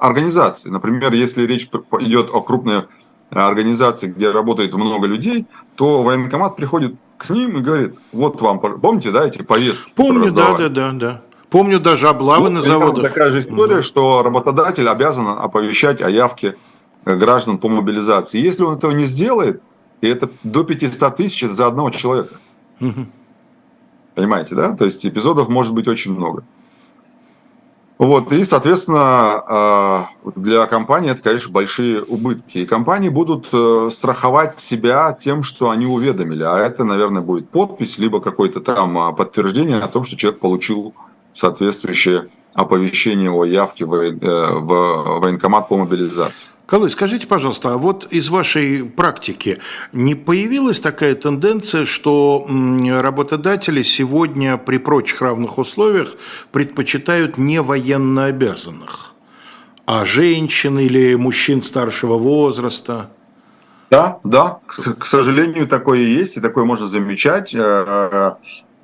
э, организации. Например, если речь идет о крупной организации, где работает много людей, то военкомат приходит к ним и говорит, вот вам, помните, да, эти повестки? Помню, да, да, да, да. Помню даже облавы ну, на заводах. Такая же история, угу. что работодатель обязан оповещать о явке граждан по мобилизации. Если он этого не сделает, и это до 500 тысяч за одного человека. Угу. Понимаете, да? То есть эпизодов может быть очень много. Вот, и, соответственно, а, для компании это, конечно, большие убытки. И компании будут э, страховать себя тем, что они уведомили. А это, наверное, будет подпись, либо какое-то там а, подтверждение о том, что человек получил соответствующее оповещение о явке в, э, в военкомат по мобилизации. Колой, скажите, пожалуйста, а вот из вашей практики не появилась такая тенденция, что работодатели сегодня при прочих равных условиях предпочитают не военно обязанных, а женщин или мужчин старшего возраста? Да, да, к сожалению, такое есть, и такое можно замечать.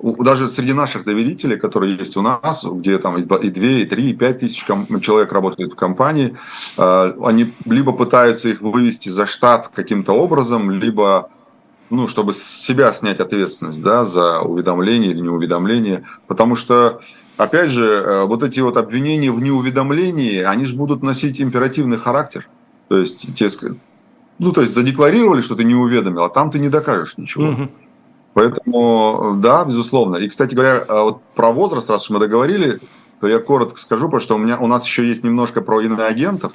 Даже среди наших доверителей, которые есть у нас, где там и 2, и 2, и 3, и 5 тысяч человек работает в компании, э, они либо пытаются их вывести за штат каким-то образом, либо ну, чтобы с себя снять ответственность да, за уведомление или неуведомление. Потому что, опять же, э, вот эти вот обвинения в неуведомлении, они же будут носить императивный характер. То есть, те, ну, то есть задекларировали, что ты не уведомил, а там ты не докажешь ничего. Угу. Поэтому, да, безусловно. И, кстати говоря, а вот про возраст, раз уж мы договорили, то я коротко скажу, потому что у, меня, у нас еще есть немножко про иноагентов.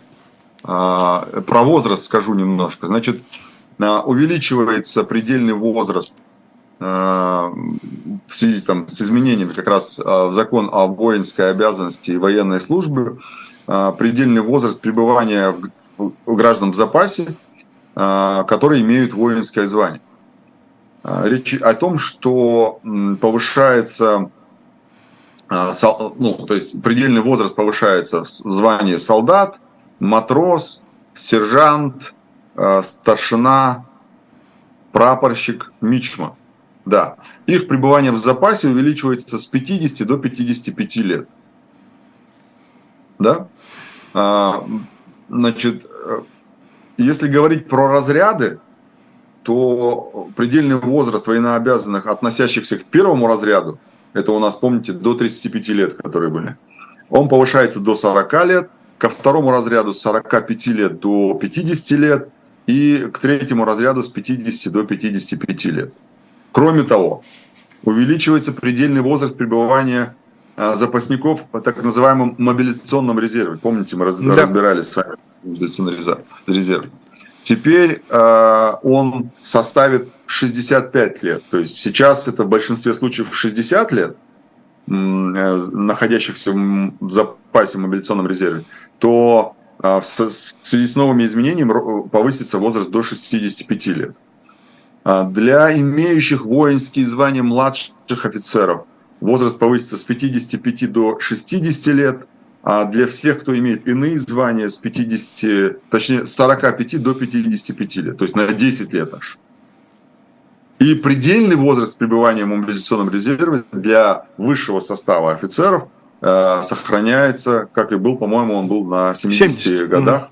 А, про возраст скажу немножко. Значит, а, увеличивается предельный возраст в связи там, с изменениями как раз в закон о воинской обязанности и военной службе, предельный возраст пребывания в, граждан в запасе, которые имеют воинское звание. А, речь о том, что повышается, а, ну, то есть предельный возраст повышается в звании солдат, матрос, сержант, а, старшина, прапорщик, мичма. Да. Их пребывание в запасе увеличивается с 50 до 55 лет. Да? Значит, э, если говорить про разряды, то предельный возраст военнообязанных, относящихся к первому разряду, это у нас, помните, до 35 лет, которые были, он повышается до 40 лет, ко второму разряду с 45 лет до 50 лет и к третьему разряду с 50 до 55 лет. Кроме того, увеличивается предельный возраст пребывания а, запасников в так называемом мобилизационном резерве. Помните, мы да. разбирались с вами мобилизационный резерв. Теперь э, он составит 65 лет. То есть сейчас это в большинстве случаев 60 лет, э, находящихся в запасе в мобилизационном резерве, то э, в связи с новыми изменениями повысится возраст до 65 лет. А для имеющих воинские звания младших офицеров возраст повысится с 55 до 60 лет – а для всех, кто имеет иные звания с 50, точнее, с 45 до 55 лет, то есть на 10 лет аж. И предельный возраст пребывания в мобилизационном резерве для высшего состава офицеров э, сохраняется, как и был, по-моему, он был на 70, 70. годах.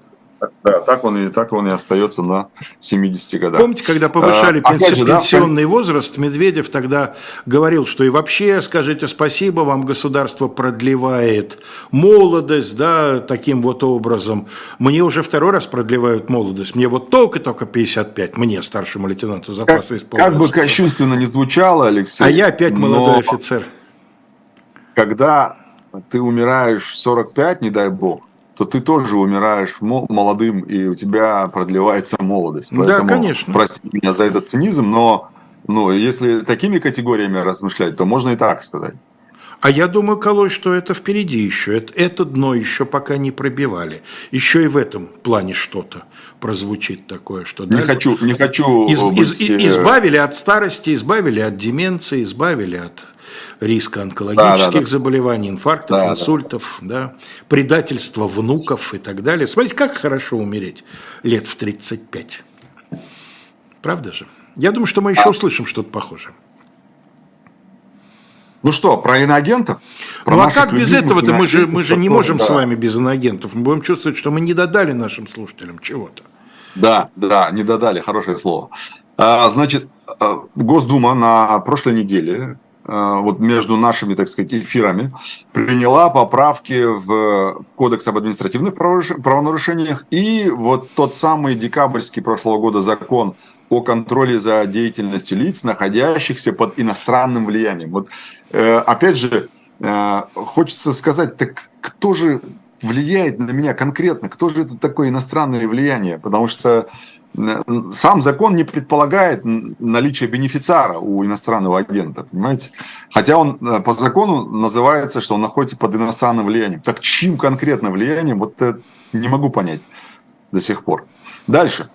Да, так он и так он и остается на 70 годах. Помните, когда повышали а, пенси- же, пенсионный да, возраст, Медведев тогда говорил, что и вообще скажите спасибо, вам государство продлевает молодость, да, таким вот образом. Мне уже второй раз продлевают молодость. Мне вот только-только 55, мне, старшему лейтенанту запаса исполнилось. Как бы кощунственно не звучало, Алексей. А я опять молодой офицер. Когда ты умираешь в 45, не дай бог, то ты тоже умираешь молодым, и у тебя продлевается молодость. Поэтому, да, конечно. Простите меня за этот цинизм, но ну, если такими категориями размышлять, то можно и так сказать. А я думаю, Колой, что это впереди еще. Это, это дно еще пока не пробивали. Еще и в этом плане что-то прозвучит такое, что... Не хочу, не хочу из, быть... из, избавили от старости, избавили от деменции, избавили от риска онкологических да, да, да. заболеваний, инфарктов, да, инсультов, да. Да, предательства внуков и так далее. Смотрите, как хорошо умереть лет в 35. Правда же? Я думаю, что мы еще а... услышим что-то похожее. Ну что, про иноагентов? Про ну а как без этого-то? Мы же, мы же не можем да. с вами без иноагентов. Мы будем чувствовать, что мы не додали нашим слушателям чего-то. Да, да, не додали, хорошее слово. А, значит, а, Госдума на прошлой неделе вот между нашими, так сказать, эфирами, приняла поправки в Кодекс об административных правонарушениях и вот тот самый декабрьский прошлого года закон о контроле за деятельностью лиц, находящихся под иностранным влиянием. Вот э, опять же, э, хочется сказать, так кто же влияет на меня конкретно? Кто же это такое иностранное влияние? Потому что э, сам закон не предполагает наличие бенефициара у иностранного агента, понимаете? Хотя он по закону называется, что он находится под иностранным влиянием. Так чьим конкретно влиянием, вот не могу понять до сих пор. Дальше.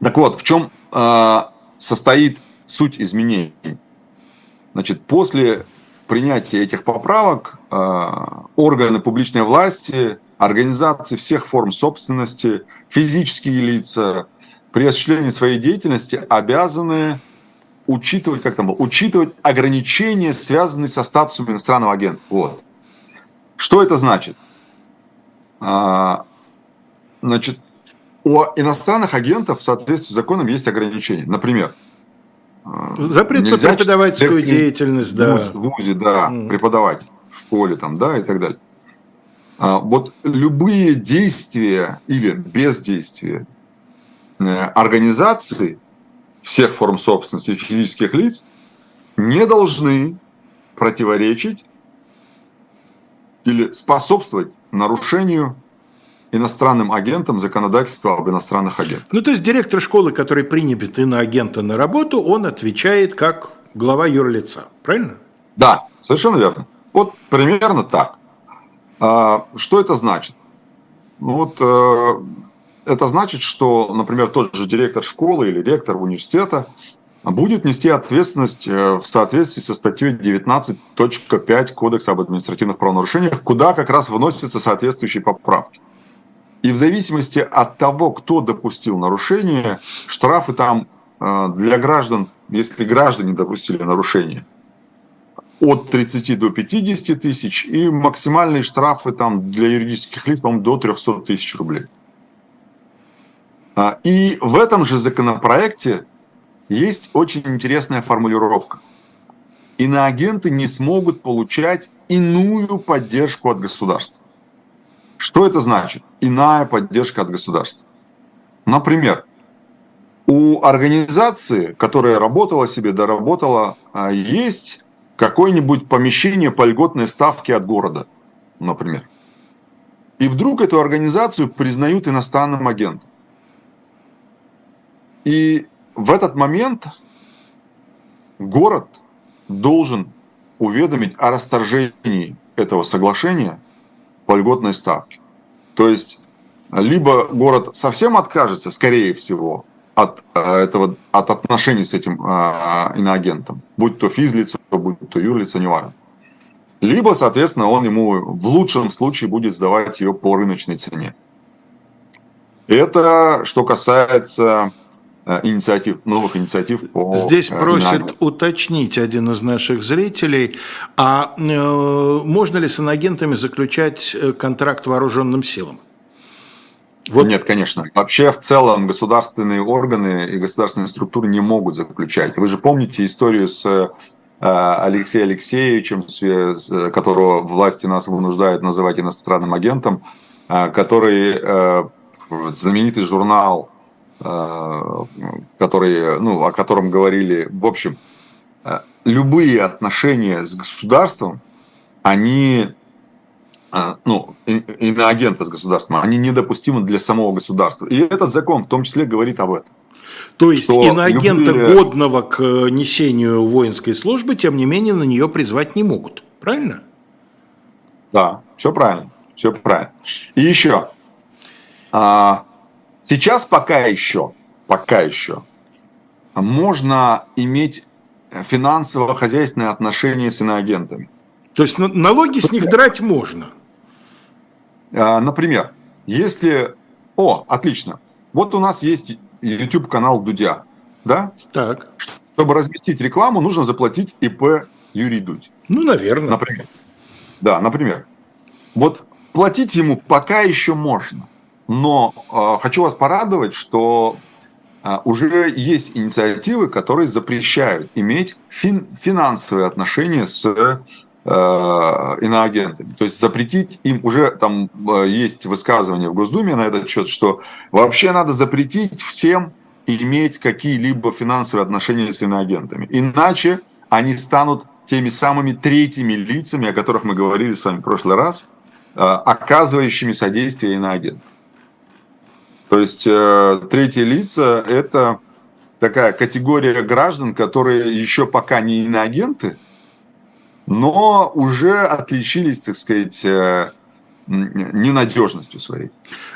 Так вот, в чем э, состоит суть изменений? Значит, после принятия этих поправок э, органы публичной власти, организации всех форм собственности, физические лица при осуществлении своей деятельности обязаны учитывать, как там было, учитывать ограничения, связанные со статусом иностранного агента. Вот. Что это значит? А, значит, у иностранных агентов в соответствии с законом есть ограничения. Например, э, Запрет на преподавательскую деятельность, да. В ВУЗе, да, mm. преподавать в школе там, да, и так далее. А, вот любые действия или бездействия э, организации всех форм собственности физических лиц не должны противоречить или способствовать нарушению иностранным агентам законодательства об иностранных агентах. Ну, то есть директор школы, который принят иноагента на работу, он отвечает как глава юрлица, правильно? Да, совершенно верно. Вот примерно так. А, что это значит? Ну, вот э, это значит, что, например, тот же директор школы или ректор университета будет нести ответственность э, в соответствии со статьей 19.5 Кодекса об административных правонарушениях, куда как раз вносятся соответствующие поправки. И в зависимости от того, кто допустил нарушение, штрафы там э, для граждан, если граждане допустили нарушение, от 30 до 50 тысяч, и максимальные штрафы там для юридических лиц, по-моему, до 300 тысяч рублей. А, и в этом же законопроекте есть очень интересная формулировка. Иноагенты не смогут получать иную поддержку от государства. Что это значит? Иная поддержка от государства. Например, у организации, которая работала себе, доработала, а, есть какое-нибудь помещение по льготной ставке от города, например. И вдруг эту организацию признают иностранным агентом. И в этот момент город должен уведомить о расторжении этого соглашения – по льготной ставке. То есть либо город совсем откажется, скорее всего, от э, этого, от отношений с этим э, иноагентом, будь то физлицо, будь то юрлицо, неважно. Либо, соответственно, он ему в лучшем случае будет сдавать ее по рыночной цене. Это что касается Э, инициатив, новых инициатив по Здесь э, просит уточнить один из наших зрителей, а э, можно ли с инагентами заключать контракт вооруженным силам? Вот. Нет, конечно. Вообще, в целом, государственные органы и государственные структуры не могут заключать. Вы же помните историю с Алексеем Алексеевичем, которого власти нас вынуждают называть иностранным агентом, который знаменитый журнал Э, который, ну, о котором говорили. В общем, э, любые отношения с государством, они, э, ну, иноагенты с государством, они недопустимы для самого государства. И этот закон в том числе говорит об этом. То есть иноагента любые... годного к несению воинской службы, тем не менее, на нее призвать не могут. Правильно? Да, все правильно. Все правильно. И еще. А, Сейчас пока еще, пока еще можно иметь финансово-хозяйственные отношения с иноагентами. То есть налоги с них драть можно? А, например, если... О, отлично. Вот у нас есть YouTube-канал Дудя, да? Так. Чтобы разместить рекламу, нужно заплатить ИП Юрий Дудь. Ну, наверное. Например. Да, например. Вот платить ему пока еще можно. Но э, хочу вас порадовать, что э, уже есть инициативы, которые запрещают иметь фин, финансовые отношения с иноагентами. То есть запретить им уже там э, есть высказывание в Госдуме на этот счет, что вообще надо запретить всем иметь какие-либо финансовые отношения с иноагентами. Иначе они станут теми самыми третьими лицами, о которых мы говорили с вами в прошлый раз, э, оказывающими содействие иноагентам. То есть э, третьи лица – это такая категория граждан, которые еще пока не иноагенты, но уже отличились, так сказать, э, ненадежностью своей.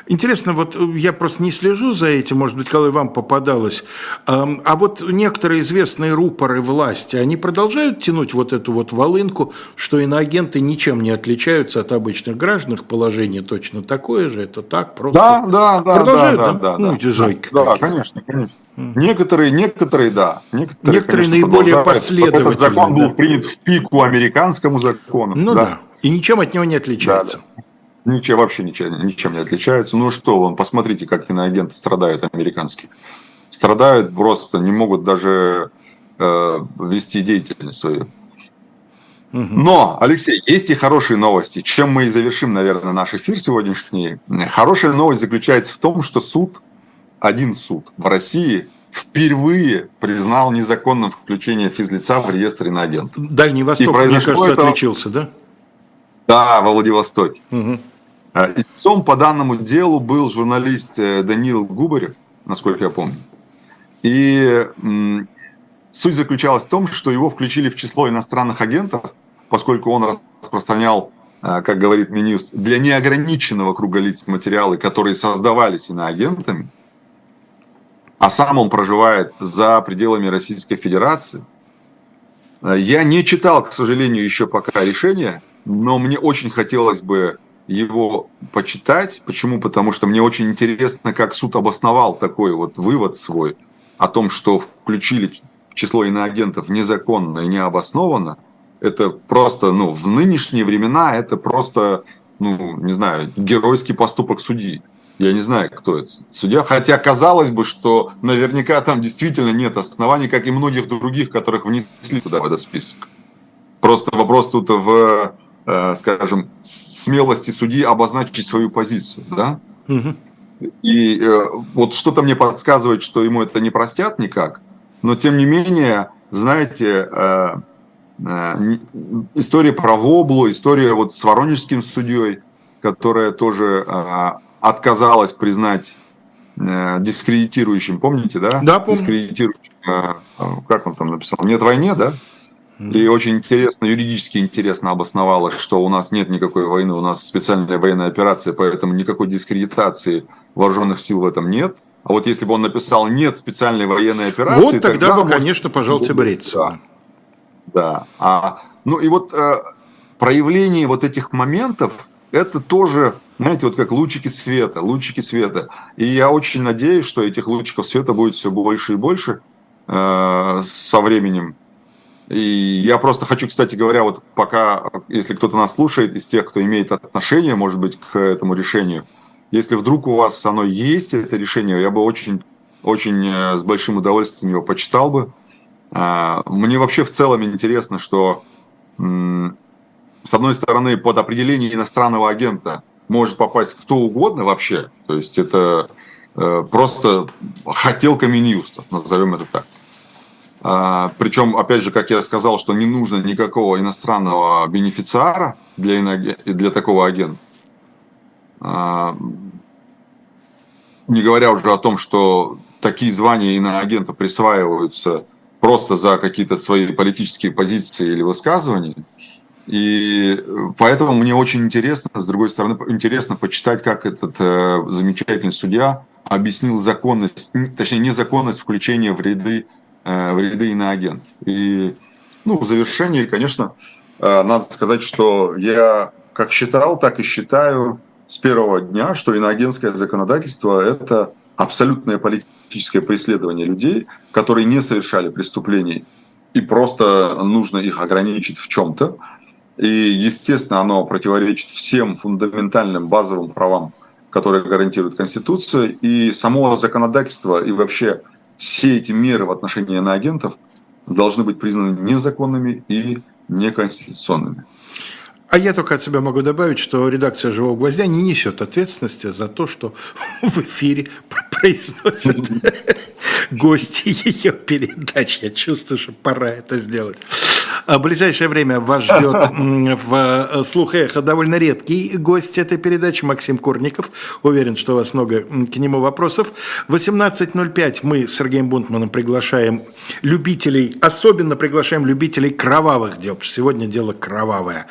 Интересно, вот э, я просто не слежу за этим, может быть, когда вам попадалось, а вот некоторые известные рупоры власти, они продолжают тянуть вот эту вот волынку, что иноагенты ничем не отличаются от обычных граждан, их положение точно такое же, это так просто? Да, да, да. Продолжают, да? да? да, ну, да, эти зайки да, да, конечно, конечно. Некоторые, некоторые, да. Некоторые, некоторые конечно, наиболее последовательные. Этот закон был принят в пику американскому закону. Ну да. да. И ничем от него не отличается. Да, да. Ничем, вообще ничем, ничем не отличается. Ну что, вон, посмотрите, как киноагенты страдают американские. Страдают просто, не могут даже э, вести деятельность свою. Но, Алексей, есть и хорошие новости. Чем мы и завершим, наверное, наш эфир сегодняшний. Хорошая новость заключается в том, что суд, один суд в России впервые признал незаконным включение физлица в реестр иноагентов. Дальний Восток, мне кажется, это... отличился, да? Да, во Владивостоке. Угу. Истцом по данному делу был журналист э, Даниил Губарев, насколько я помню. И суть заключалась в том, что его включили в число иностранных агентов, поскольку он распространял, э, как говорит Минюст, для неограниченного круга лиц материалы, которые создавались иноагентами, а сам он проживает за пределами Российской Федерации. Я не читал, к сожалению, еще пока решение, но мне очень хотелось бы его почитать. Почему? Потому что мне очень интересно, как суд обосновал такой вот вывод свой о том, что включили число иноагентов незаконно и необоснованно. Это просто, ну, в нынешние времена это просто, ну, не знаю, геройский поступок судьи. Я не знаю, кто это судья. Хотя казалось бы, что наверняка там действительно нет оснований, как и многих других, которых внесли туда в этот список. Просто вопрос тут в Э, скажем, смелости судьи обозначить свою позицию, да? Угу. И э, вот что-то мне подсказывает, что ему это не простят никак, но тем не менее, знаете, э, история про Воблу, история вот с воронежским судьей, которая тоже э, отказалась признать э, дискредитирующим, помните, да? Да, помню. Дискредитирующим, э, как он там написал, нет войне, да? И очень интересно, юридически интересно обосновалось, что у нас нет никакой войны, у нас специальная военная операция, поэтому никакой дискредитации вооруженных сил в этом нет. А вот если бы он написал «нет специальной военной операции», вот тогда, тогда бы, может... конечно, пожалуйста, бриться. Да. да. А, ну и вот э, проявление вот этих моментов, это тоже, знаете, вот как лучики света, лучики света. И я очень надеюсь, что этих лучиков света будет все больше и больше э, со временем. И я просто хочу, кстати говоря, вот пока, если кто-то нас слушает из тех, кто имеет отношение, может быть, к этому решению, если вдруг у вас оно есть, это решение, я бы очень, очень э, с большим удовольствием его почитал бы. А, мне вообще в целом интересно, что с одной стороны, под определение иностранного агента может попасть кто угодно вообще. То есть это э, просто хотелка Минюста, назовем это так. А, Причем, опять же, как я сказал, что не нужно никакого иностранного бенефициара для, для такого агента. А, не говоря уже о том, что такие звания иноагента присваиваются просто за какие-то свои политические позиции или высказывания. И поэтому мне очень интересно, с другой стороны, интересно почитать, как этот э, замечательный судья объяснил законность, точнее, незаконность включения в ряды в ряды иноагентов. И ну, в завершении, конечно, надо сказать, что я как считал, так и считаю с первого дня, что иноагентское законодательство – это абсолютное политическое преследование людей, которые не совершали преступлений, и просто нужно их ограничить в чем-то. И, естественно, оно противоречит всем фундаментальным базовым правам, которые гарантирует Конституция, и само законодательство, и вообще все эти меры в отношении иноагентов должны быть признаны незаконными и неконституционными. А я только от себя могу добавить, что редакция «Живого гвоздя» не несет ответственности за то, что в эфире произносят гости ее передач. Я чувствую, что пора это сделать. В ближайшее время вас ждет в э, «Слух эхо» довольно редкий гость этой передачи, Максим Курников. Уверен, что у вас много к нему вопросов. В 18.05 мы с Сергеем Бунтманом приглашаем любителей, особенно приглашаем любителей кровавых дел, потому что сегодня дело кровавое.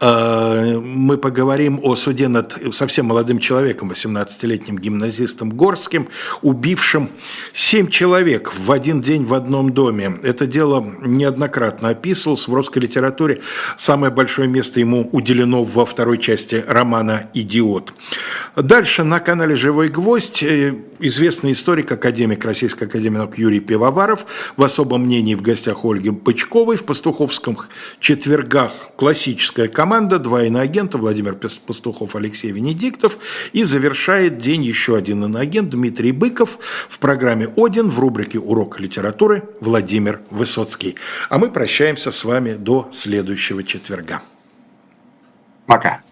Э, мы поговорим о суде над совсем молодым человеком, 18-летним гимназистом Горским, убившим 7 человек в один день в одном доме. Это дело неоднократно описывалось в русской литературе. Самое большое место ему уделено во второй части романа «Идиот». Дальше на канале «Живой гвоздь» э, известный историк, академик Российской академии наук Юрий Пивоваров в особом мнении в гостях Ольги Пычковой в пастуховском четвергах классическая команда, два иноагента Владимир Пастухов, Алексей Венедиктов и завершает день еще один иноагент Дмитрий Быков в программе «Один» в рубрике «Урок литературы» Владимир Высоцкий. А мы прощаемся с вами до следующего четверга. Пока.